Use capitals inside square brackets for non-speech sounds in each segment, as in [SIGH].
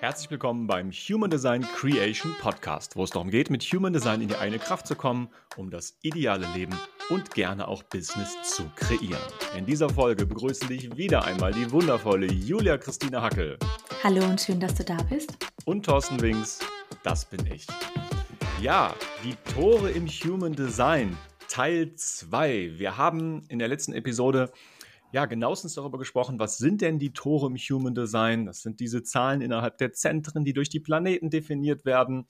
Herzlich willkommen beim Human Design Creation Podcast, wo es darum geht, mit Human Design in die eine Kraft zu kommen, um das ideale Leben und gerne auch Business zu kreieren. In dieser Folge begrüße ich wieder einmal die wundervolle Julia Christina Hackel. Hallo und schön, dass du da bist. Und Thorsten Wings, das bin ich. Ja, die Tore im Human Design, Teil 2. Wir haben in der letzten Episode ja, genauestens darüber gesprochen, was sind denn die Tore im Human Design? Das sind diese Zahlen innerhalb der Zentren, die durch die Planeten definiert werden.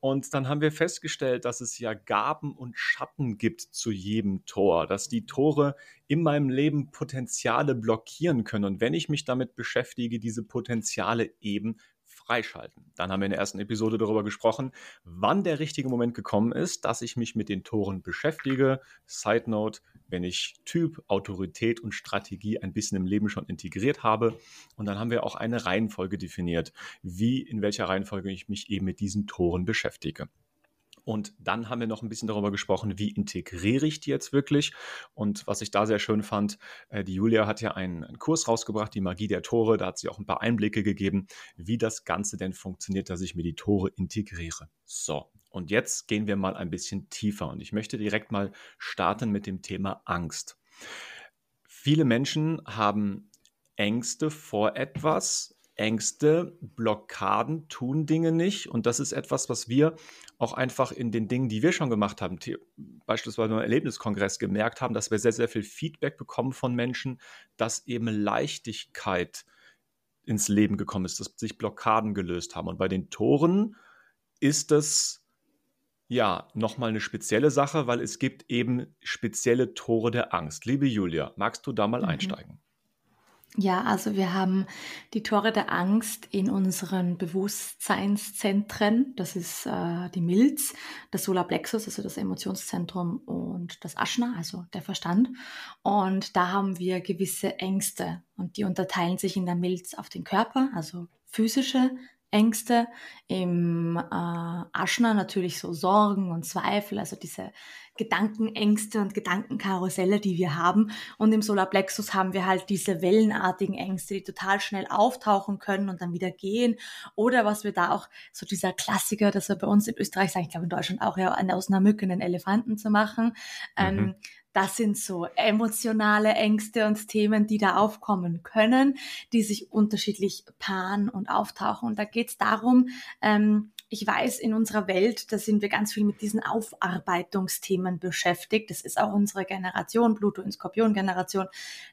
Und dann haben wir festgestellt, dass es ja Gaben und Schatten gibt zu jedem Tor, dass die Tore in meinem Leben Potenziale blockieren können. Und wenn ich mich damit beschäftige, diese Potenziale eben freischalten. Dann haben wir in der ersten Episode darüber gesprochen, wann der richtige Moment gekommen ist, dass ich mich mit den Toren beschäftige. Side Note, wenn ich Typ, Autorität und Strategie ein bisschen im Leben schon integriert habe. Und dann haben wir auch eine Reihenfolge definiert, wie, in welcher Reihenfolge ich mich eben mit diesen Toren beschäftige. Und dann haben wir noch ein bisschen darüber gesprochen, wie integriere ich die jetzt wirklich. Und was ich da sehr schön fand, äh, die Julia hat ja einen, einen, Kurs rausgebracht, die Magie der Tore. Da hat sie auch ein paar Einblicke gegeben, wie das Ganze denn funktioniert, dass ich mir die Tore integriere. So, und jetzt gehen wir mal ein bisschen tiefer. Und ich möchte direkt mal starten mit dem Thema Angst. Viele Menschen haben Ängste vor etwas, Ängste, Blockaden tun Dinge nicht. Und das ist etwas, was wir auch einfach in den Dingen, die wir schon gemacht haben, beispielsweise beim Erlebniskongress gemerkt haben, dass wir sehr, sehr viel Feedback bekommen von Menschen, dass eben Leichtigkeit ins Leben gekommen ist, dass sich Blockaden gelöst haben. Und bei den Toren ist es ja nochmal eine spezielle Sache, weil es gibt eben spezielle Tore der Angst. Liebe Julia, magst du da mal mhm. einsteigen? Ja, also wir haben die Tore der Angst in unseren Bewusstseinszentren. Das ist äh, die Milz, das Solarplexus, also das Emotionszentrum und das Aschna, also der Verstand. Und da haben wir gewisse Ängste und die unterteilen sich in der Milz auf den Körper, also physische Ängste, im äh, Aschner natürlich so Sorgen und Zweifel, also diese Gedankenängste und Gedankenkarusselle, die wir haben. Und im Solarplexus haben wir halt diese wellenartigen Ängste, die total schnell auftauchen können und dann wieder gehen. Oder was wir da auch, so dieser Klassiker, dass wir bei uns in Österreich sagen, ich glaube in Deutschland auch ja, aus einer Mücke einen Elefanten zu machen. Ähm, mhm. Ähm, das sind so emotionale Ängste und Themen, die da aufkommen können, die sich unterschiedlich paaren und auftauchen. Und da geht es darum, ähm, ich weiß, in unserer Welt, da sind wir ganz viel mit diesen Aufarbeitungsthemen beschäftigt. Das ist auch unsere Generation, Pluto- und Skorpion-Generation.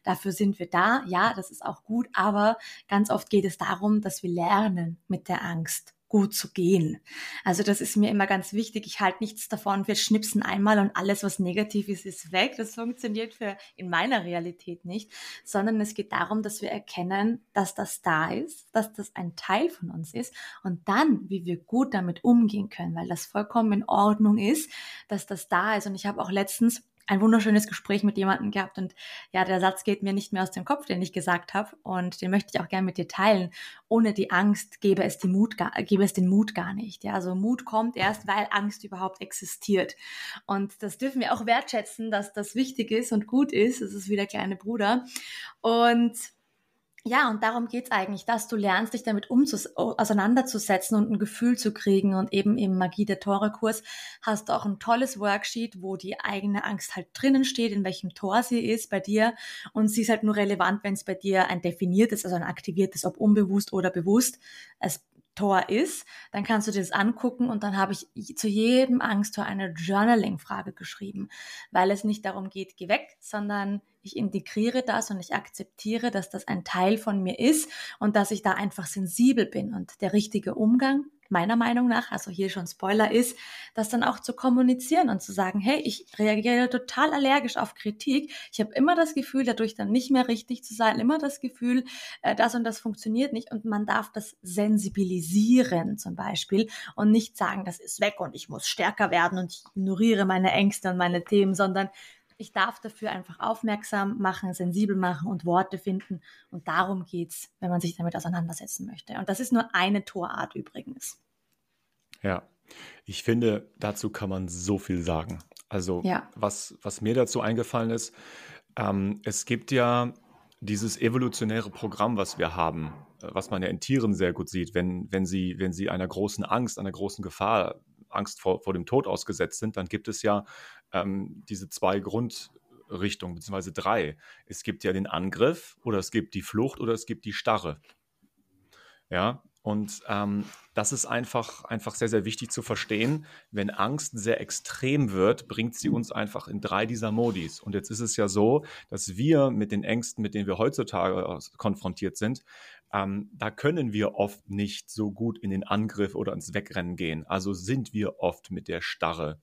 Dafür sind wir da. Ja, das ist auch gut. Aber ganz oft geht es darum, dass wir lernen mit der Angst gut zu gehen. Also das ist mir immer ganz wichtig. Ich halte nichts davon, wir schnipsen einmal und alles, was negativ ist, ist weg. Das funktioniert für in meiner Realität nicht, sondern es geht darum, dass wir erkennen, dass das da ist, dass das ein Teil von uns ist und dann, wie wir gut damit umgehen können, weil das vollkommen in Ordnung ist, dass das da ist. Und ich habe auch letztens ein wunderschönes Gespräch mit jemandem gehabt und ja, der Satz geht mir nicht mehr aus dem Kopf, den ich gesagt habe und den möchte ich auch gerne mit dir teilen. Ohne die Angst gäbe es, die Mut gar, gäbe es den Mut gar nicht. Ja, also Mut kommt erst, weil Angst überhaupt existiert. Und das dürfen wir auch wertschätzen, dass das wichtig ist und gut ist. Es ist wie der kleine Bruder. Und ja, und darum geht's eigentlich, dass du lernst, dich damit auseinanderzusetzen und ein Gefühl zu kriegen. Und eben im Magie der Tore-Kurs hast du auch ein tolles Worksheet, wo die eigene Angst halt drinnen steht, in welchem Tor sie ist bei dir. Und sie ist halt nur relevant, wenn es bei dir ein definiertes, also ein aktiviertes, ob unbewusst oder bewusst, es Tor ist, dann kannst du dir das angucken und dann habe ich zu jedem Angsttor eine Journaling-Frage geschrieben, weil es nicht darum geht, geh weg, sondern ich integriere das und ich akzeptiere, dass das ein Teil von mir ist und dass ich da einfach sensibel bin und der richtige Umgang meiner Meinung nach, also hier schon Spoiler ist, das dann auch zu kommunizieren und zu sagen, hey, ich reagiere total allergisch auf Kritik. Ich habe immer das Gefühl, dadurch dann nicht mehr richtig zu sein, immer das Gefühl, äh, das und das funktioniert nicht und man darf das sensibilisieren zum Beispiel und nicht sagen, das ist weg und ich muss stärker werden und ich ignoriere meine Ängste und meine Themen, sondern ich darf dafür einfach aufmerksam machen, sensibel machen und Worte finden. Und darum geht's, wenn man sich damit auseinandersetzen möchte. Und das ist nur eine Torart übrigens. Ja, ich finde, dazu kann man so viel sagen. Also, ja. was, was mir dazu eingefallen ist, ähm, es gibt ja dieses evolutionäre Programm, was wir haben, äh, was man ja in Tieren sehr gut sieht, wenn, wenn, sie, wenn sie einer großen Angst, einer großen Gefahr, Angst vor, vor dem Tod ausgesetzt sind, dann gibt es ja ähm, diese zwei Grundrichtungen, beziehungsweise drei. Es gibt ja den Angriff oder es gibt die Flucht oder es gibt die Starre. Ja, und ähm, das ist einfach, einfach sehr, sehr wichtig zu verstehen. Wenn Angst sehr extrem wird, bringt sie uns einfach in drei dieser Modis. Und jetzt ist es ja so, dass wir mit den Ängsten, mit denen wir heutzutage konfrontiert sind, ähm, da können wir oft nicht so gut in den Angriff oder ins Wegrennen gehen. Also sind wir oft mit der Starre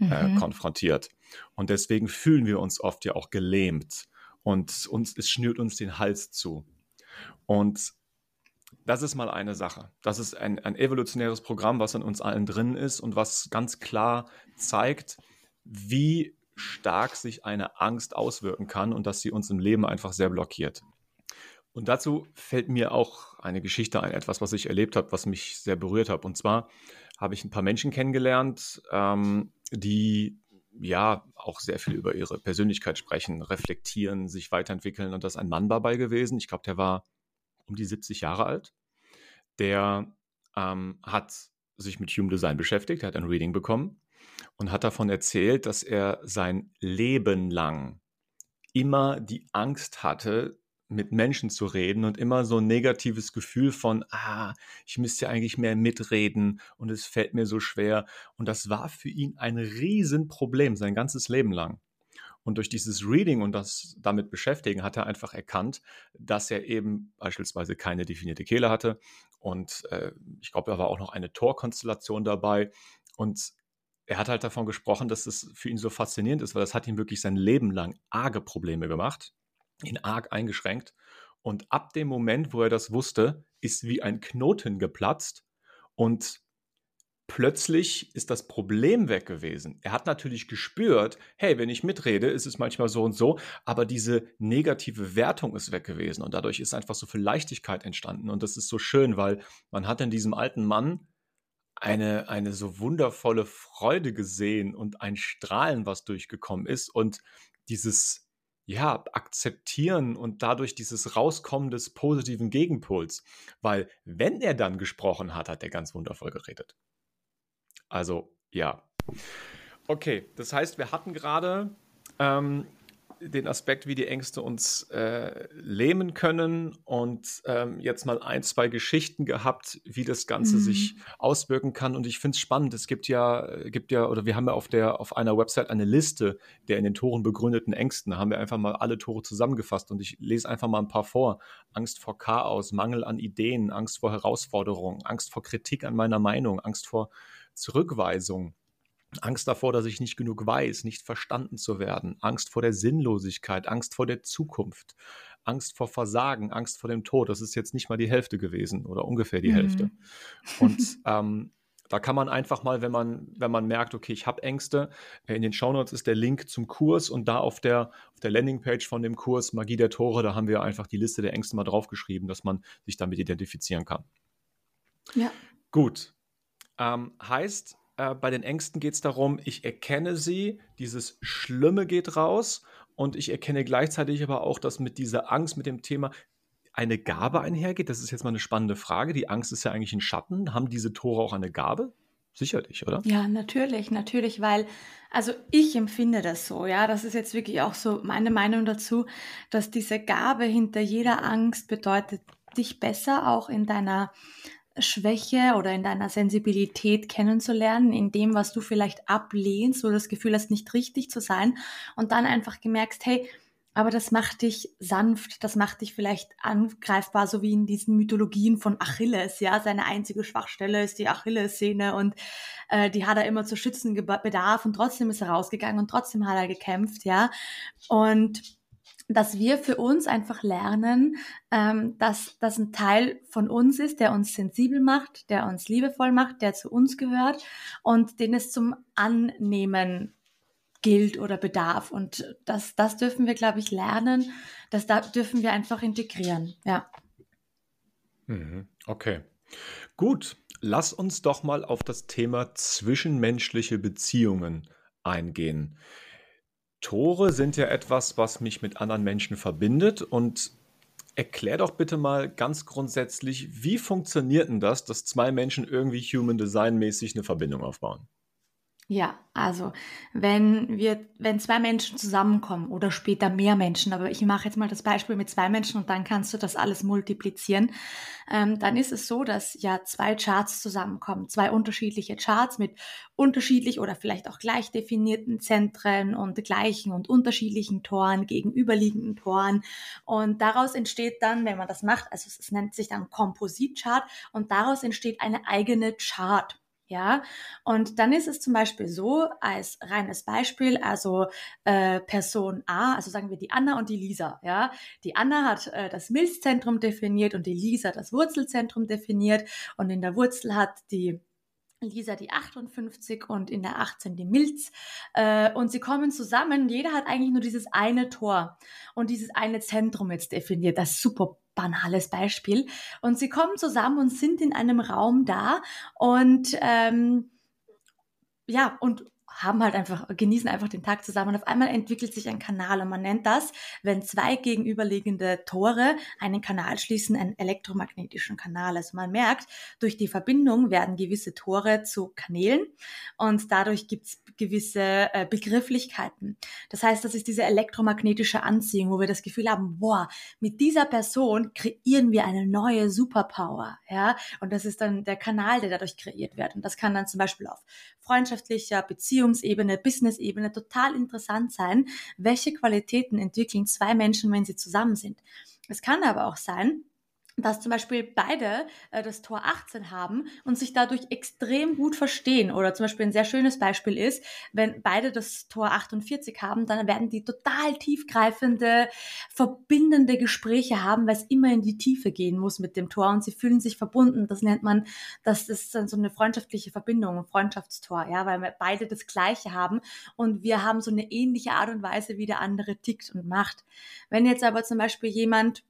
äh, mhm. konfrontiert. Und deswegen fühlen wir uns oft ja auch gelähmt. Und uns, es schnürt uns den Hals zu. Und das ist mal eine Sache. Das ist ein, ein evolutionäres Programm, was in uns allen drin ist und was ganz klar zeigt, wie stark sich eine Angst auswirken kann und dass sie uns im Leben einfach sehr blockiert. Und dazu fällt mir auch eine Geschichte ein, etwas, was ich erlebt habe, was mich sehr berührt hat. Und zwar habe ich ein paar Menschen kennengelernt, ähm, die ja auch sehr viel über ihre Persönlichkeit sprechen, reflektieren, sich weiterentwickeln. Und da ist ein Mann dabei gewesen. Ich glaube, der war um die 70 Jahre alt. Der ähm, hat sich mit Human Design beschäftigt, hat ein Reading bekommen und hat davon erzählt, dass er sein Leben lang immer die Angst hatte, mit Menschen zu reden und immer so ein negatives Gefühl von, ah, ich müsste eigentlich mehr mitreden und es fällt mir so schwer. Und das war für ihn ein Riesenproblem sein ganzes Leben lang. Und durch dieses Reading und das damit beschäftigen hat er einfach erkannt, dass er eben beispielsweise keine definierte Kehle hatte. Und äh, ich glaube, da war auch noch eine Torkonstellation dabei. Und er hat halt davon gesprochen, dass es für ihn so faszinierend ist, weil das hat ihm wirklich sein Leben lang arge Probleme gemacht, ihn arg eingeschränkt. Und ab dem Moment, wo er das wusste, ist wie ein Knoten geplatzt und plötzlich ist das Problem weg gewesen. Er hat natürlich gespürt, hey, wenn ich mitrede, ist es manchmal so und so, aber diese negative Wertung ist weg gewesen und dadurch ist einfach so viel Leichtigkeit entstanden und das ist so schön, weil man hat in diesem alten Mann eine, eine so wundervolle Freude gesehen und ein Strahlen, was durchgekommen ist und dieses ja, akzeptieren und dadurch dieses Rauskommen des positiven Gegenpols. Weil wenn er dann gesprochen hat, hat er ganz wundervoll geredet. Also ja. Okay, das heißt, wir hatten gerade ähm, den Aspekt, wie die Ängste uns äh, lähmen können und ähm, jetzt mal ein, zwei Geschichten gehabt, wie das Ganze mhm. sich auswirken kann. Und ich finde es spannend. Es gibt ja, gibt ja, oder wir haben ja auf der, auf einer Website eine Liste der in den Toren begründeten Ängsten. Da haben wir einfach mal alle Tore zusammengefasst und ich lese einfach mal ein paar vor. Angst vor Chaos, Mangel an Ideen, Angst vor Herausforderungen, Angst vor Kritik an meiner Meinung, Angst vor Zurückweisung, Angst davor, dass ich nicht genug weiß, nicht verstanden zu werden, Angst vor der Sinnlosigkeit, Angst vor der Zukunft, Angst vor Versagen, Angst vor dem Tod. Das ist jetzt nicht mal die Hälfte gewesen oder ungefähr die mhm. Hälfte. Und [LAUGHS] ähm, da kann man einfach mal, wenn man, wenn man merkt, okay, ich habe Ängste, äh, in den Shownotes ist der Link zum Kurs und da auf der, auf der Landingpage von dem Kurs Magie der Tore, da haben wir einfach die Liste der Ängste mal draufgeschrieben, dass man sich damit identifizieren kann. Ja. Gut, ähm, heißt, äh, bei den Ängsten geht es darum, ich erkenne sie, dieses Schlimme geht raus und ich erkenne gleichzeitig aber auch, dass mit dieser Angst, mit dem Thema eine Gabe einhergeht. Das ist jetzt mal eine spannende Frage. Die Angst ist ja eigentlich ein Schatten. Haben diese Tore auch eine Gabe? Sicherlich, oder? Ja, natürlich, natürlich, weil, also ich empfinde das so, ja, das ist jetzt wirklich auch so meine Meinung dazu, dass diese Gabe hinter jeder Angst bedeutet, dich besser auch in deiner Schwäche oder in deiner Sensibilität kennenzulernen, in dem, was du vielleicht ablehnst oder das Gefühl hast, nicht richtig zu sein und dann einfach gemerkt, hey, aber das macht dich sanft, das macht dich vielleicht angreifbar, so wie in diesen Mythologien von Achilles, ja, seine einzige Schwachstelle ist die Achillessehne und äh, die hat er immer zu schützen bedarf und trotzdem ist er rausgegangen und trotzdem hat er gekämpft, ja, und dass wir für uns einfach lernen, ähm, dass das ein Teil von uns ist, der uns sensibel macht, der uns liebevoll macht, der zu uns gehört und den es zum Annehmen gilt oder bedarf. Und das, das dürfen wir, glaube ich, lernen. Das da dürfen wir einfach integrieren. Ja. Mhm. Okay. Gut. Lass uns doch mal auf das Thema zwischenmenschliche Beziehungen eingehen. Tore sind ja etwas, was mich mit anderen Menschen verbindet und Erklär doch bitte mal ganz grundsätzlich, wie funktioniert denn das, dass zwei Menschen irgendwie Human Design mäßig eine Verbindung aufbauen? Ja, also wenn wir, wenn zwei Menschen zusammenkommen oder später mehr Menschen, aber ich mache jetzt mal das Beispiel mit zwei Menschen und dann kannst du das alles multiplizieren, ähm, dann ist es so, dass ja zwei Charts zusammenkommen, zwei unterschiedliche Charts mit unterschiedlich oder vielleicht auch gleich definierten Zentren und gleichen und unterschiedlichen Toren, gegenüberliegenden Toren und daraus entsteht dann, wenn man das macht, also es nennt sich dann Kompositchart und daraus entsteht eine eigene Chart. Ja, und dann ist es zum Beispiel so, als reines Beispiel, also äh, Person A, also sagen wir die Anna und die Lisa, ja. Die Anna hat äh, das Milzzentrum definiert und die Lisa das Wurzelzentrum definiert und in der Wurzel hat die Lisa die 58 und in der 18 die Milz. Äh, und sie kommen zusammen. Jeder hat eigentlich nur dieses eine Tor und dieses eine Zentrum jetzt definiert. Das super banales Beispiel. Und sie kommen zusammen und sind in einem Raum da und ähm, ja, und haben halt einfach, genießen einfach den Tag zusammen. Und auf einmal entwickelt sich ein Kanal und man nennt das, wenn zwei gegenüberliegende Tore einen Kanal schließen, einen elektromagnetischen Kanal. Also man merkt, durch die Verbindung werden gewisse Tore zu Kanälen und dadurch gibt es gewisse äh, Begrifflichkeiten. Das heißt, das ist diese elektromagnetische Anziehung, wo wir das Gefühl haben, boah, mit dieser Person kreieren wir eine neue Superpower, ja. Und das ist dann der Kanal, der dadurch kreiert wird. Und das kann dann zum Beispiel auf freundschaftlicher Beziehung Beziehungsebene, Business-Ebene total interessant sein, welche Qualitäten entwickeln zwei Menschen, wenn sie zusammen sind. Es kann aber auch sein, dass zum Beispiel beide äh, das Tor 18 haben und sich dadurch extrem gut verstehen. Oder zum Beispiel ein sehr schönes Beispiel ist, wenn beide das Tor 48 haben, dann werden die total tiefgreifende, verbindende Gespräche haben, weil es immer in die Tiefe gehen muss mit dem Tor und sie fühlen sich verbunden. Das nennt man, das ist dann so eine freundschaftliche Verbindung, ein Freundschaftstor, ja, weil wir beide das Gleiche haben und wir haben so eine ähnliche Art und Weise, wie der andere tickt und macht. Wenn jetzt aber zum Beispiel jemand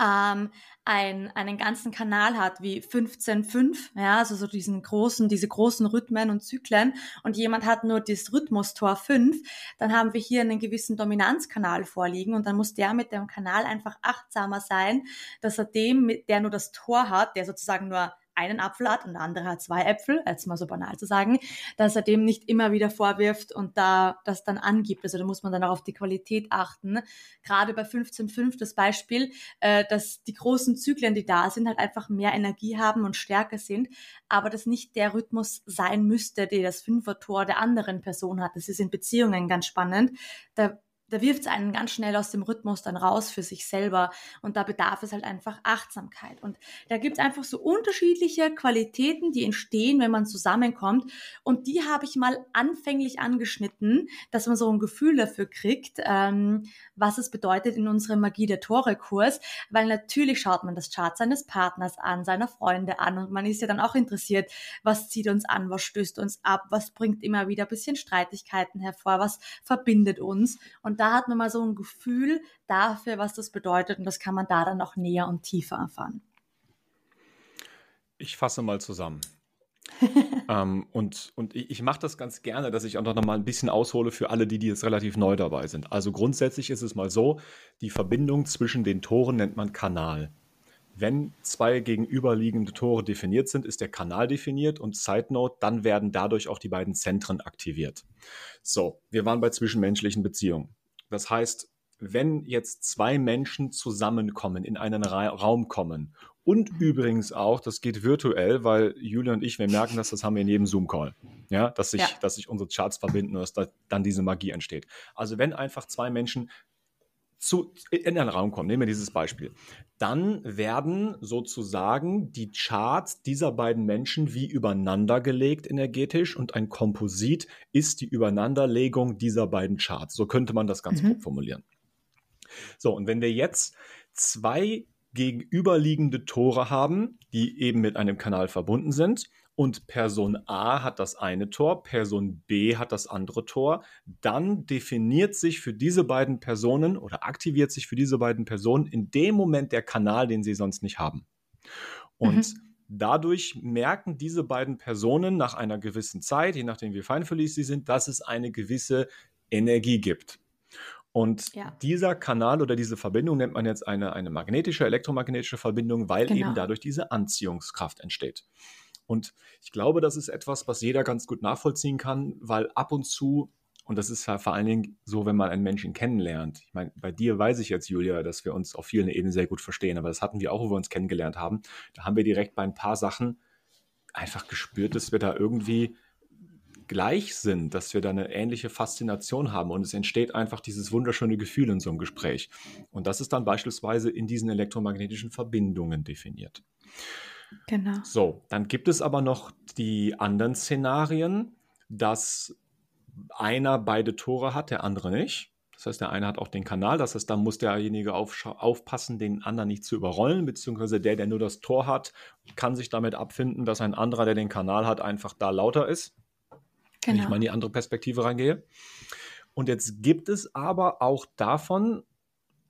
ähm, ein, einen ganzen Kanal hat wie 15.5, ja, also so diesen großen, diese großen Rhythmen und Zyklen. Und jemand hat nur das Rhythmustor 5, dann haben wir hier einen gewissen Dominanzkanal vorliegen und dann muss der mit dem Kanal einfach achtsamer sein, dass er dem, der nur das Tor hat, der sozusagen nur einen Apfel hat und der andere hat zwei Äpfel, jetzt mal so banal zu sagen, dass er dem nicht immer wieder vorwirft und da das dann angibt. Also da muss man dann auch auf die Qualität achten. Gerade bei 15.5 das Beispiel, äh, dass die großen Zyklen, die da sind, halt einfach mehr Energie haben und stärker sind, aber das nicht der Rhythmus sein müsste, der das Fünfer-Tor der anderen Person hat. Das ist in Beziehungen ganz spannend. Da da wirft es einen ganz schnell aus dem Rhythmus dann raus für sich selber. Und da bedarf es halt einfach Achtsamkeit. Und da gibt es einfach so unterschiedliche Qualitäten, die entstehen, wenn man zusammenkommt. Und die habe ich mal anfänglich angeschnitten, dass man so ein Gefühl dafür kriegt, ähm, was es bedeutet in unserem Magie der Tore-Kurs. Weil natürlich schaut man das Chart seines Partners an, seiner Freunde an. Und man ist ja dann auch interessiert, was zieht uns an, was stößt uns ab, was bringt immer wieder ein bisschen Streitigkeiten hervor, was verbindet uns. Und da hat man mal so ein Gefühl dafür, was das bedeutet und das kann man da dann noch näher und tiefer erfahren. Ich fasse mal zusammen. [LAUGHS] ähm, und und ich, ich mache das ganz gerne, dass ich auch noch mal ein bisschen aushole für alle, die, die jetzt relativ neu dabei sind. Also grundsätzlich ist es mal so, die Verbindung zwischen den Toren nennt man Kanal. Wenn zwei gegenüberliegende Tore definiert sind, ist der Kanal definiert und Side Note, dann werden dadurch auch die beiden Zentren aktiviert. So, wir waren bei zwischenmenschlichen Beziehungen. Das heißt, wenn jetzt zwei Menschen zusammenkommen, in einen Ra Raum kommen und übrigens auch, das geht virtuell, weil Julia und ich, wir merken das, das haben wir in jedem Zoom-Call, ja, dass sich, ja. dass sich unsere Charts verbinden und dass da dann diese Magie entsteht. Also wenn einfach zwei Menschen zu, in einen Raum kommen, nehmen wir dieses Beispiel, dann werden sozusagen die Charts dieser beiden Menschen wie übereinander gelegt energetisch und ein Komposit ist die Übereinanderlegung dieser beiden Charts. So könnte man das ganz mhm. grob formulieren. So, und wenn wir jetzt zwei gegenüberliegende Tore haben, die eben mit einem Kanal verbunden sind und Person A hat das eine Tor, Person B hat das andere Tor, dann definiert sich für diese beiden Personen oder aktiviert sich für diese beiden Personen in dem Moment der Kanal, den sie sonst nicht haben. Und mhm. dadurch merken diese beiden Personen nach einer gewissen Zeit, je nachdem wie feinfühlig sie sind, dass es eine gewisse Energie gibt. Und ja. dieser Kanal oder diese Verbindung nennt man jetzt eine, eine magnetische, elektromagnetische Verbindung, weil genau. eben dadurch diese Anziehungskraft entsteht. Und ich glaube, das ist etwas, was jeder ganz gut nachvollziehen kann, weil ab und zu, und das ist ja vor allen Dingen so, wenn man einen Menschen kennenlernt. Ich meine, bei dir weiß ich jetzt, Julia, dass wir uns auf vielen Ebenen sehr gut verstehen, aber das hatten wir auch, wo wir uns kennengelernt haben. Da haben wir direkt bei ein paar Sachen einfach gespürt, dass wir da irgendwie gleich sind, dass wir da eine ähnliche Faszination haben und es entsteht einfach dieses wunderschöne Gefühl in so einem Gespräch. Und das ist dann beispielsweise in diesen elektromagnetischen Verbindungen definiert. Genau. So, dann gibt es aber noch die anderen Szenarien, dass einer beide Tore hat, der andere nicht. Das heißt, der eine hat auch den Kanal, das heißt, da muss derjenige aufpassen, den anderen nicht zu überrollen, beziehungsweise der, der nur das Tor hat, kann sich damit abfinden, dass ein anderer, der den Kanal hat, einfach da lauter ist. Genau. Wenn ich genau. mal in die andere Perspektive reingehe. Und jetzt gibt es aber auch davon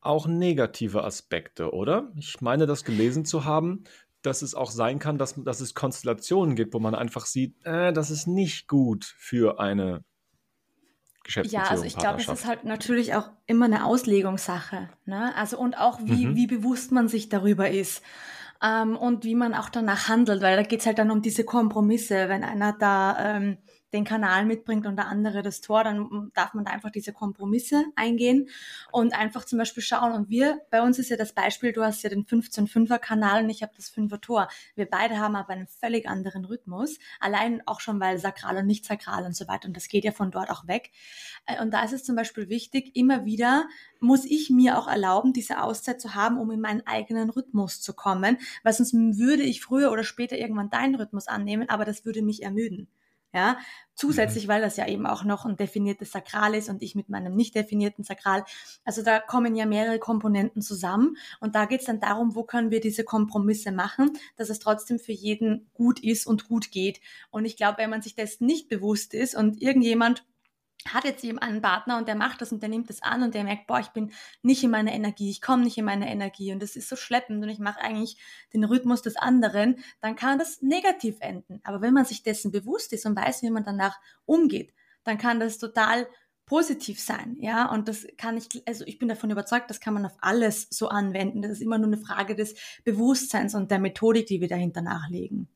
auch negative Aspekte, oder? Ich meine, das gelesen zu haben, dass es auch sein kann, dass, dass es Konstellationen gibt, wo man einfach sieht, äh, das ist nicht gut für eine Geschäftsbeziehung. Ja, also ich glaube, es ist halt natürlich auch immer eine Auslegungssache. Ne? Also und auch wie, mhm. wie bewusst man sich darüber ist. Ähm, und wie man auch danach handelt, weil da geht es halt dann um diese Kompromisse, wenn einer da ähm, den Kanal mitbringt und der andere das Tor, dann darf man da einfach diese Kompromisse eingehen und einfach zum Beispiel schauen. Und wir, bei uns ist ja das Beispiel, du hast ja den 15-5er Kanal und ich habe das 5er Tor. Wir beide haben aber einen völlig anderen Rhythmus. Allein auch schon, weil sakral und nicht sakral und so weiter. Und das geht ja von dort auch weg. Äh, und da ist es zum Beispiel wichtig, immer wieder muss ich mir auch erlauben, diese Auszeit zu haben, um in meinen eigenen Rhythmus zu kommen, weil sonst würde ich früher oder später irgendwann deinen Rhythmus annehmen, aber das würde mich ermüden. Ja, zusätzlich, mhm. weil das ja eben auch noch ein definiertes Sakral ist und ich mit meinem nicht definierten Sakral. Also da kommen ja mehrere Komponenten zusammen und da geht es dann darum, wo können wir diese Kompromisse machen, dass es trotzdem für jeden gut ist und gut geht. Und ich glaube, wenn man sich das nicht bewusst ist und irgendjemand hat jetzt eben einen Partner und der macht das und der nimmt das an und der merkt, boah, ich bin nicht in meiner Energie, ich komme nicht in meine Energie und das ist so schleppend und ich mache eigentlich den Rhythmus des anderen, dann kann das negativ enden. Aber wenn man sich dessen bewusst ist und weiß, wie man danach umgeht, dann kann das total positiv sein, ja, und das kann ich, also ich bin davon überzeugt, das kann man auf alles so anwenden. Das ist immer nur eine Frage des Bewusstseins und der Methodik, die wir dahinter nachlegen.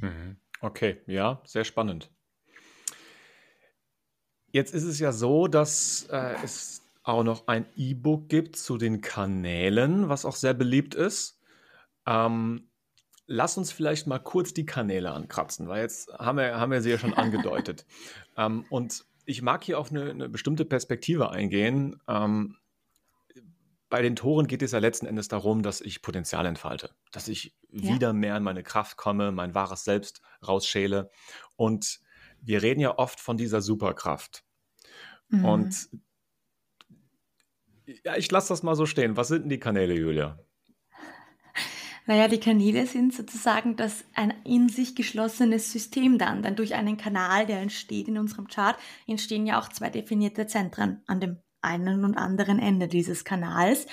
Mhm. Okay, ja, sehr spannend. Jetzt ist es ja so, dass äh, es auch noch ein E-Book gibt zu den Kanälen, was auch sehr beliebt ist. Ähm, lass uns vielleicht mal kurz die Kanäle ankratzen, weil jetzt haben wir, haben wir sie ja schon angedeutet. [LAUGHS] ähm, und ich mag hier auf eine, eine bestimmte Perspektive eingehen. Ähm, bei den Toren geht es ja letzten Endes darum, dass ich Potenzial entfalte, dass ich ja. wieder mehr in meine Kraft komme, mein wahres Selbst rausschäle. Und wir reden ja oft von dieser Superkraft. Mhm. Und ja, ich lasse das mal so stehen. Was sind denn die Kanäle, Julia? Naja, die Kanäle sind sozusagen das ein in sich geschlossenes System dann. Denn durch einen Kanal, der entsteht in unserem Chart, entstehen ja auch zwei definierte Zentren an dem einen und anderen Ende dieses Kanals.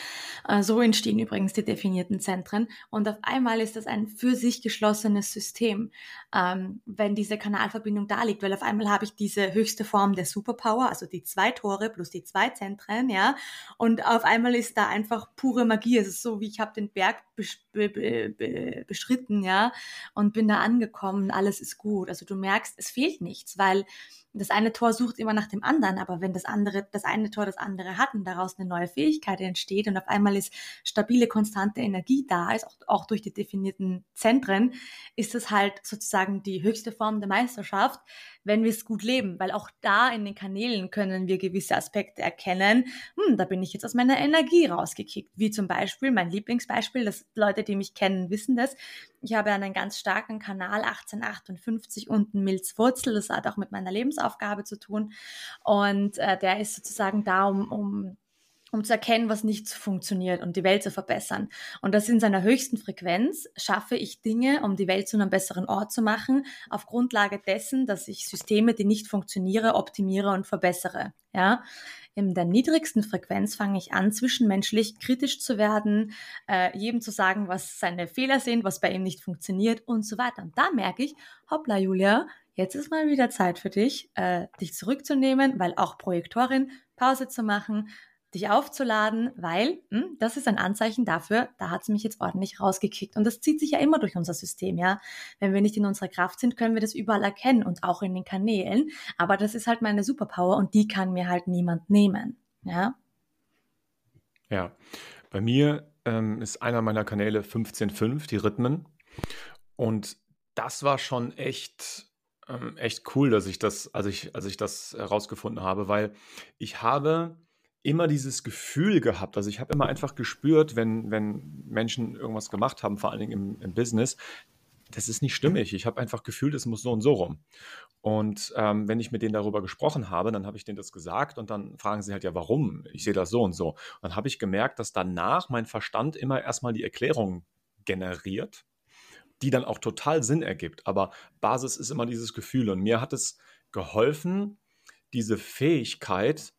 Äh, so entstehen übrigens die definierten Zentren. Und auf einmal ist das ein für sich geschlossenes System, ähm, wenn diese Kanalverbindung da liegt, weil auf einmal habe ich diese höchste Form der Superpower, also die zwei Tore plus die zwei Zentren, ja. Und auf einmal ist da einfach pure Magie. Es ist so, wie ich habe den Berg be be be beschritten, ja, und bin da angekommen, alles ist gut. Also du merkst, es fehlt nichts, weil das eine Tor sucht immer nach dem anderen, aber wenn das andere, das eine Tor das andere hat und daraus eine neue Fähigkeit entsteht und auf einmal ist stabile, konstante Energie da, ist auch, auch durch die definierten Zentren, ist das halt sozusagen die höchste Form der Meisterschaft, wenn wir es gut leben, weil auch da in den Kanälen können wir gewisse Aspekte erkennen. Hm, da bin ich jetzt aus meiner Energie rausgekickt, wie zum Beispiel mein Lieblingsbeispiel, das Leute, die mich kennen, wissen das. Ich habe einen ganz starken Kanal 1858 unten Milzwurzel, das hat auch mit meiner Lebensaufgabe zu tun und äh, der ist sozusagen da, um, um um zu erkennen, was nicht funktioniert und die Welt zu verbessern. Und das in seiner höchsten Frequenz schaffe ich Dinge, um die Welt zu einem besseren Ort zu machen, auf Grundlage dessen, dass ich Systeme, die nicht funktionieren, optimiere und verbessere. Ja, in der niedrigsten Frequenz fange ich an, zwischenmenschlich kritisch zu werden, äh, jedem zu sagen, was seine Fehler sind, was bei ihm nicht funktioniert und so weiter. Und da merke ich, hoppla, Julia, jetzt ist mal wieder Zeit für dich, äh, dich zurückzunehmen, weil auch Projektorin Pause zu machen, dich aufzuladen, weil hm, das ist ein Anzeichen dafür, da hat sie mich jetzt ordentlich rausgekickt. Und das zieht sich ja immer durch unser System, ja. Wenn wir nicht in unserer Kraft sind, können wir das überall erkennen und auch in den Kanälen. Aber das ist halt meine Superpower und die kann mir halt niemand nehmen, ja. Ja, bei mir ähm, ist einer meiner Kanäle 15.5, die Rhythmen. Und das war schon echt, ähm, echt cool, dass ich das, als ich, als ich das herausgefunden habe, weil ich habe immer dieses Gefühl gehabt, also ich habe immer einfach gespürt, wenn, wenn Menschen irgendwas gemacht haben, vor allen Dingen im, im Business, das ist nicht stimmig. Ich habe einfach gefühlt, es muss so und so rum. Und ähm, wenn ich mit denen darüber gesprochen habe, dann habe ich denen das gesagt und dann fragen sie halt ja, warum? Ich sehe das so und so. Und dann habe ich gemerkt, dass danach mein Verstand immer erstmal die Erklärung generiert, die dann auch total Sinn ergibt. Aber Basis ist immer dieses Gefühl. Und mir hat es geholfen, diese Fähigkeit,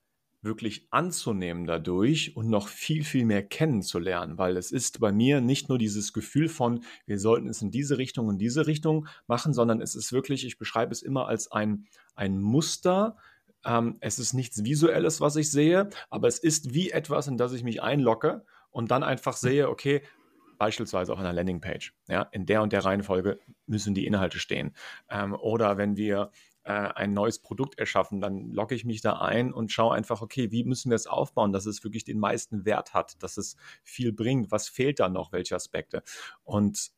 wirklich anzunehmen dadurch und noch viel, viel mehr kennenzulernen, weil es ist bei mir nicht nur dieses Gefühl von, wir sollten es in diese Richtung und diese Richtung machen, sondern es ist wirklich, ich beschreibe es immer als ein, ein Muster. Ähm, es ist nichts Visuelles, was ich sehe, aber es ist wie etwas, in das ich mich einlocke und dann einfach sehe, okay, beispielsweise auf einer Landingpage. Ja, in der und der Reihenfolge müssen die Inhalte stehen. Ähm, oder wenn wir äh, ein neues Produkt erschaffen, dann logge ich mich da ein und schaue einfach, okay, wie müssen wir es aufbauen, dass es wirklich den meisten Wert hat, dass es viel bringt, was fehlt da noch, welche Aspekte. Und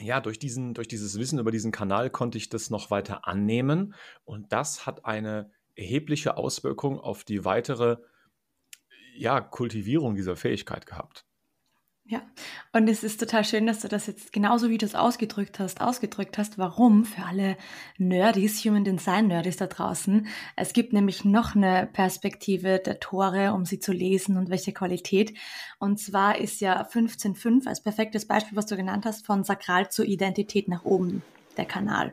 ja, durch, diesen, durch dieses Wissen über diesen Kanal konnte ich das noch weiter annehmen und das hat eine erhebliche Auswirkung auf die weitere ja, Kultivierung dieser Fähigkeit gehabt. Ja, und es ist total schön, dass du das jetzt genauso wie du es ausgedrückt hast, ausgedrückt hast. Warum? Für alle Nerdies, Human Design Nerdies da draußen. Es gibt nämlich noch eine Perspektive der Tore, um sie zu lesen und welche Qualität. Und zwar ist ja 15.5 als perfektes Beispiel, was du genannt hast, von Sakral zur Identität nach oben der Kanal.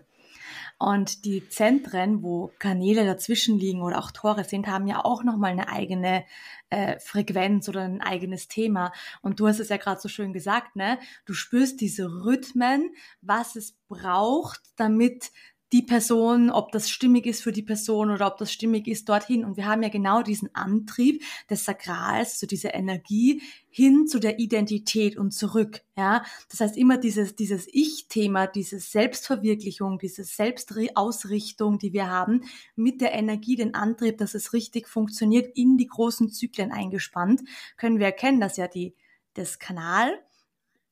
Und die Zentren, wo Kanäle dazwischen liegen oder auch Tore sind, haben ja auch nochmal eine eigene äh, Frequenz oder ein eigenes Thema. Und du hast es ja gerade so schön gesagt, ne? Du spürst diese Rhythmen, was es braucht, damit die Person, ob das stimmig ist für die Person oder ob das stimmig ist dorthin. Und wir haben ja genau diesen Antrieb des Sakrals, so diese Energie hin zu der Identität und zurück. Ja, das heißt immer dieses, dieses Ich-Thema, diese Selbstverwirklichung, diese Selbstausrichtung, die wir haben, mit der Energie, den Antrieb, dass es richtig funktioniert, in die großen Zyklen eingespannt, können wir erkennen, dass ja die, das Kanal,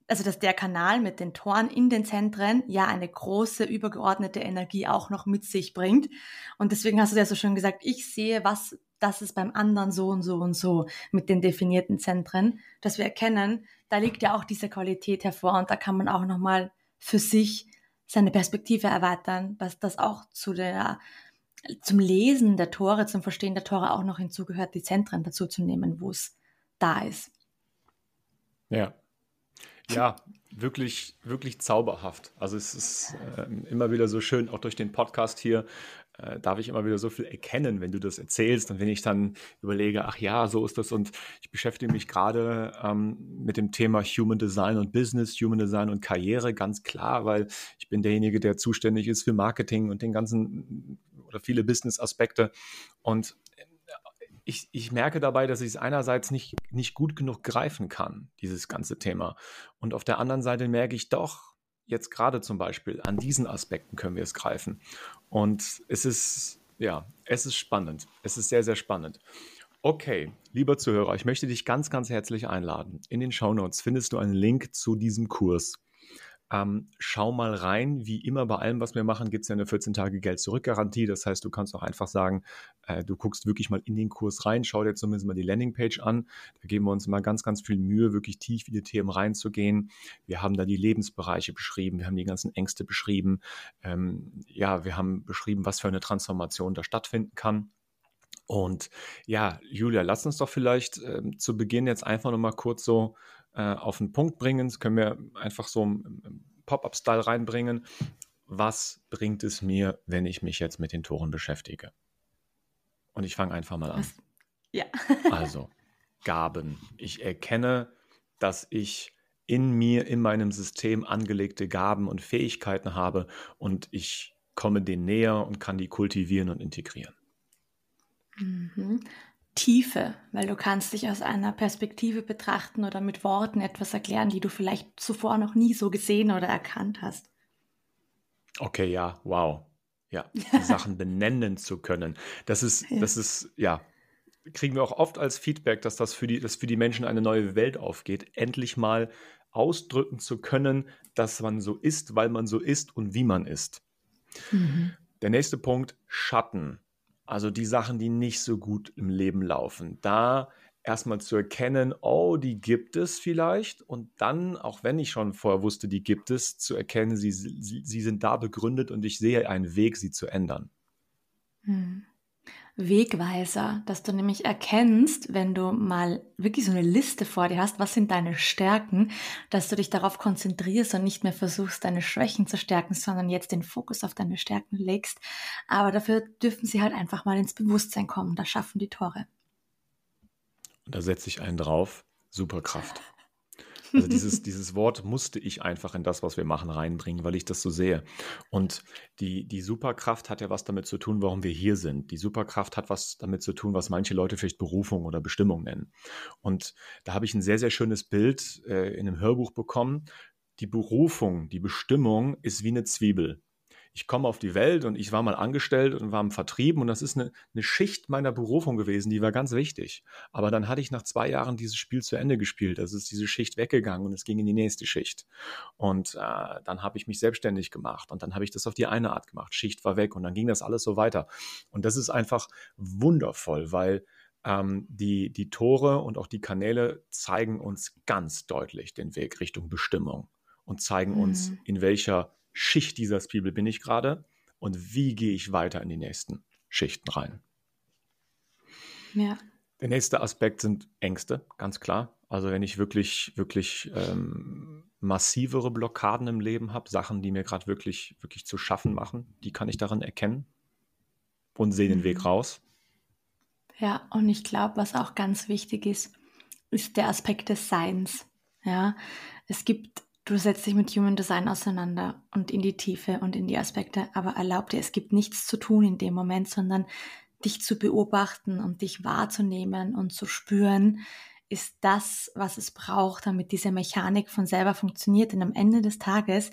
also dass der Kanal mit den Toren in den Zentren ja eine große übergeordnete Energie auch noch mit sich bringt. Und deswegen hast du ja so schön gesagt, ich sehe, was das ist beim anderen so und so und so mit den definierten Zentren, dass wir erkennen, da liegt ja auch diese Qualität hervor und da kann man auch nochmal für sich seine Perspektive erweitern, was das auch zu der, zum Lesen der Tore, zum Verstehen der Tore auch noch hinzugehört, die Zentren dazu zu nehmen, wo es da ist. Ja, ja, wirklich, wirklich zauberhaft. Also es ist äh, immer wieder so schön, auch durch den Podcast hier äh, darf ich immer wieder so viel erkennen, wenn du das erzählst und wenn ich dann überlege, ach ja, so ist das und ich beschäftige mich gerade ähm, mit dem Thema Human Design und Business, Human Design und Karriere, ganz klar, weil ich bin derjenige, der zuständig ist für Marketing und den ganzen oder viele Business-Aspekte und ich, ich merke dabei, dass ich es einerseits nicht, nicht gut genug greifen kann, dieses ganze Thema. Und auf der anderen Seite merke ich doch, jetzt gerade zum Beispiel, an diesen Aspekten können wir es greifen. Und es ist, ja, es ist spannend. Es ist sehr, sehr spannend. Okay, lieber Zuhörer, ich möchte dich ganz, ganz herzlich einladen. In den Show Notes findest du einen Link zu diesem Kurs. Ähm, schau mal rein. Wie immer bei allem, was wir machen, gibt es ja eine 14-Tage-Geld-Zurück-Garantie. Das heißt, du kannst auch einfach sagen, äh, du guckst wirklich mal in den Kurs rein, schau dir zumindest mal die Landingpage an. Da geben wir uns mal ganz, ganz viel Mühe, wirklich tief in die Themen reinzugehen. Wir haben da die Lebensbereiche beschrieben, wir haben die ganzen Ängste beschrieben. Ähm, ja, wir haben beschrieben, was für eine Transformation da stattfinden kann. Und ja, Julia, lass uns doch vielleicht äh, zu Beginn jetzt einfach nochmal kurz so äh, auf den Punkt bringen. Das können wir einfach so im Pop-up-Style reinbringen. Was bringt es mir, wenn ich mich jetzt mit den Toren beschäftige? Und ich fange einfach mal an. Was? Ja. [LAUGHS] also, Gaben. Ich erkenne, dass ich in mir, in meinem System angelegte Gaben und Fähigkeiten habe und ich komme denen näher und kann die kultivieren und integrieren. Mhm. Tiefe, weil du kannst dich aus einer Perspektive betrachten oder mit Worten etwas erklären, die du vielleicht zuvor noch nie so gesehen oder erkannt hast. Okay, ja, wow. Ja, die [LAUGHS] Sachen benennen zu können. Das ist, ja. das ist, ja, kriegen wir auch oft als Feedback, dass das für die, dass für die Menschen eine neue Welt aufgeht, endlich mal ausdrücken zu können, dass man so ist, weil man so ist und wie man ist. Mhm. Der nächste Punkt, Schatten. Also die Sachen, die nicht so gut im Leben laufen. Da erstmal zu erkennen, oh, die gibt es vielleicht. Und dann, auch wenn ich schon vorher wusste, die gibt es, zu erkennen, sie, sie, sie sind da begründet und ich sehe einen Weg, sie zu ändern. Hm. Wegweiser, dass du nämlich erkennst, wenn du mal wirklich so eine Liste vor dir hast, was sind deine Stärken, dass du dich darauf konzentrierst und nicht mehr versuchst, deine Schwächen zu stärken, sondern jetzt den Fokus auf deine Stärken legst. Aber dafür dürfen sie halt einfach mal ins Bewusstsein kommen. Das schaffen die Tore. Und da setze ich einen drauf. Superkraft. Also dieses, dieses Wort musste ich einfach in das, was wir machen, reinbringen, weil ich das so sehe. Und die, die Superkraft hat ja was damit zu tun, warum wir hier sind. Die Superkraft hat was damit zu tun, was manche Leute vielleicht Berufung oder Bestimmung nennen. Und da habe ich ein sehr, sehr schönes Bild äh, in einem Hörbuch bekommen. Die Berufung, die Bestimmung ist wie eine Zwiebel ich komme auf die Welt und ich war mal angestellt und war im Vertrieb und das ist eine, eine, Schicht meiner Berufung gewesen, die war ganz wichtig. Aber dann hatte ich nach zwei Jahren dieses Spiel zu Ende gespielt. Also ist diese Schicht weggegangen und es ging in die nächste Schicht. Und äh, dann habe ich mich selbstständig gemacht und dann habe ich das auf die eine Art gemacht. Schicht war weg und dann ging das alles so weiter. Und das ist einfach wundervoll, weil ähm, die, die Tore und auch die Kanäle zeigen uns ganz deutlich den Weg Richtung Bestimmung und zeigen mhm. uns, in welcher Schicht dieser Zwiebel bin ich gerade und wie gehe ich weiter in die nächsten Schichten rein. Ja. Der nächste Aspekt sind Ängste, ganz klar. Also wenn ich wirklich, wirklich ähm, massivere Blockaden im Leben habe, Sachen, die mir gerade wirklich, wirklich zu schaffen machen, die kann ich darin erkennen und sehe den Weg mhm. raus. Ja, und ich glaube, was auch ganz wichtig ist, ist der Aspekt des Seins. Ja, es gibt Du setzt dich mit Human Design auseinander und in die Tiefe und in die Aspekte, aber erlaub dir, es gibt nichts zu tun in dem Moment, sondern dich zu beobachten und dich wahrzunehmen und zu spüren, ist das, was es braucht, damit diese Mechanik von selber funktioniert. Denn am Ende des Tages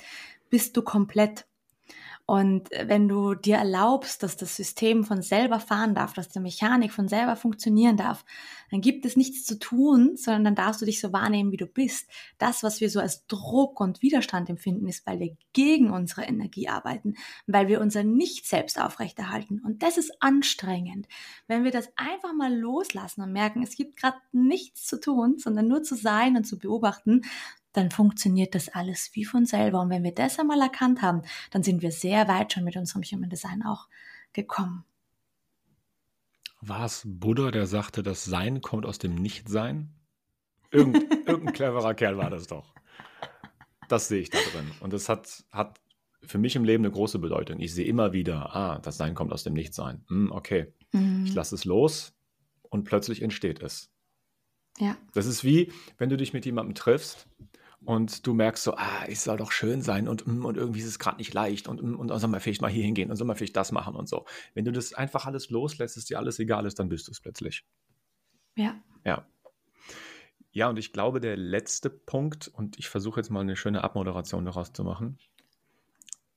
bist du komplett und wenn du dir erlaubst, dass das System von selber fahren darf, dass die Mechanik von selber funktionieren darf, dann gibt es nichts zu tun, sondern dann darfst du dich so wahrnehmen, wie du bist. Das, was wir so als Druck und Widerstand empfinden, ist, weil wir gegen unsere Energie arbeiten, weil wir unser Nicht selbst aufrechterhalten. Und das ist anstrengend. Wenn wir das einfach mal loslassen und merken, es gibt gerade nichts zu tun, sondern nur zu sein und zu beobachten, dann funktioniert das alles wie von selber. Und wenn wir das einmal erkannt haben, dann sind wir sehr weit schon mit unserem Human Design auch gekommen. War es Buddha, der sagte, das Sein kommt aus dem Nichtsein? Irgend, [LAUGHS] irgendein cleverer Kerl war das doch. Das sehe ich da drin. Und das hat, hat für mich im Leben eine große Bedeutung. Ich sehe immer wieder, ah, das Sein kommt aus dem Nichtsein. Hm, okay, mhm. ich lasse es los und plötzlich entsteht es. Ja. Das ist wie, wenn du dich mit jemandem triffst und du merkst so, ah, es soll doch schön sein und, mm, und irgendwie ist es gerade nicht leicht und, mm, und, und soll man vielleicht mal hier hingehen und soll man vielleicht das machen und so. Wenn du das einfach alles loslässt, dass dir alles egal ist, dann bist du es plötzlich. Ja. Ja. Ja, und ich glaube, der letzte Punkt, und ich versuche jetzt mal eine schöne Abmoderation daraus zu machen,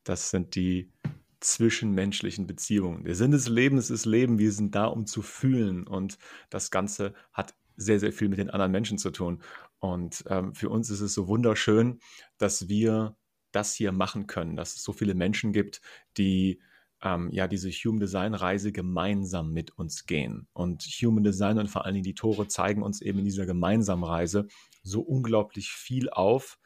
das sind die zwischenmenschlichen Beziehungen. Der Sinn des Lebens ist Leben. Wir sind da, um zu fühlen. Und das Ganze hat sehr, sehr viel mit den anderen Menschen zu tun. Und ähm, für uns ist es so wunderschön, dass wir das hier machen können, dass es so viele Menschen gibt, die ähm, ja diese Human Design Reise gemeinsam mit uns gehen. Und Human Design und vor allen Dingen die Tore zeigen uns eben in dieser gemeinsamen Reise so unglaublich viel auf,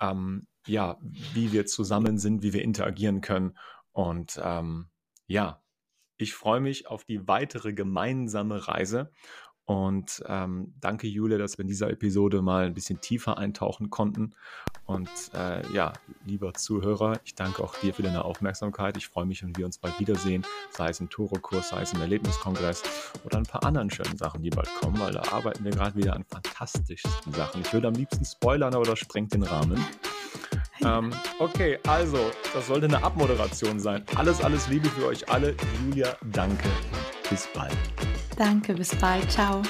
ähm, ja, wie wir zusammen sind, wie wir interagieren können. Und ähm, ja, ich freue mich auf die weitere gemeinsame Reise und ähm, danke, Julia, dass wir in dieser Episode mal ein bisschen tiefer eintauchen konnten. Und äh, ja, lieber Zuhörer, ich danke auch dir für deine Aufmerksamkeit. Ich freue mich, wenn wir uns bald wiedersehen, sei es im Toro-Kurs, sei es im Erlebniskongress oder ein paar anderen schönen Sachen, die bald kommen, weil da arbeiten wir gerade wieder an fantastischsten Sachen. Ich würde am liebsten spoilern, aber das sprengt den Rahmen. ähm, okay, also, das sollte eine Abmoderation sein. Alles, alles Liebe für euch alle. Julia, danke. Bis bald. Danke, bis bald. Ciao.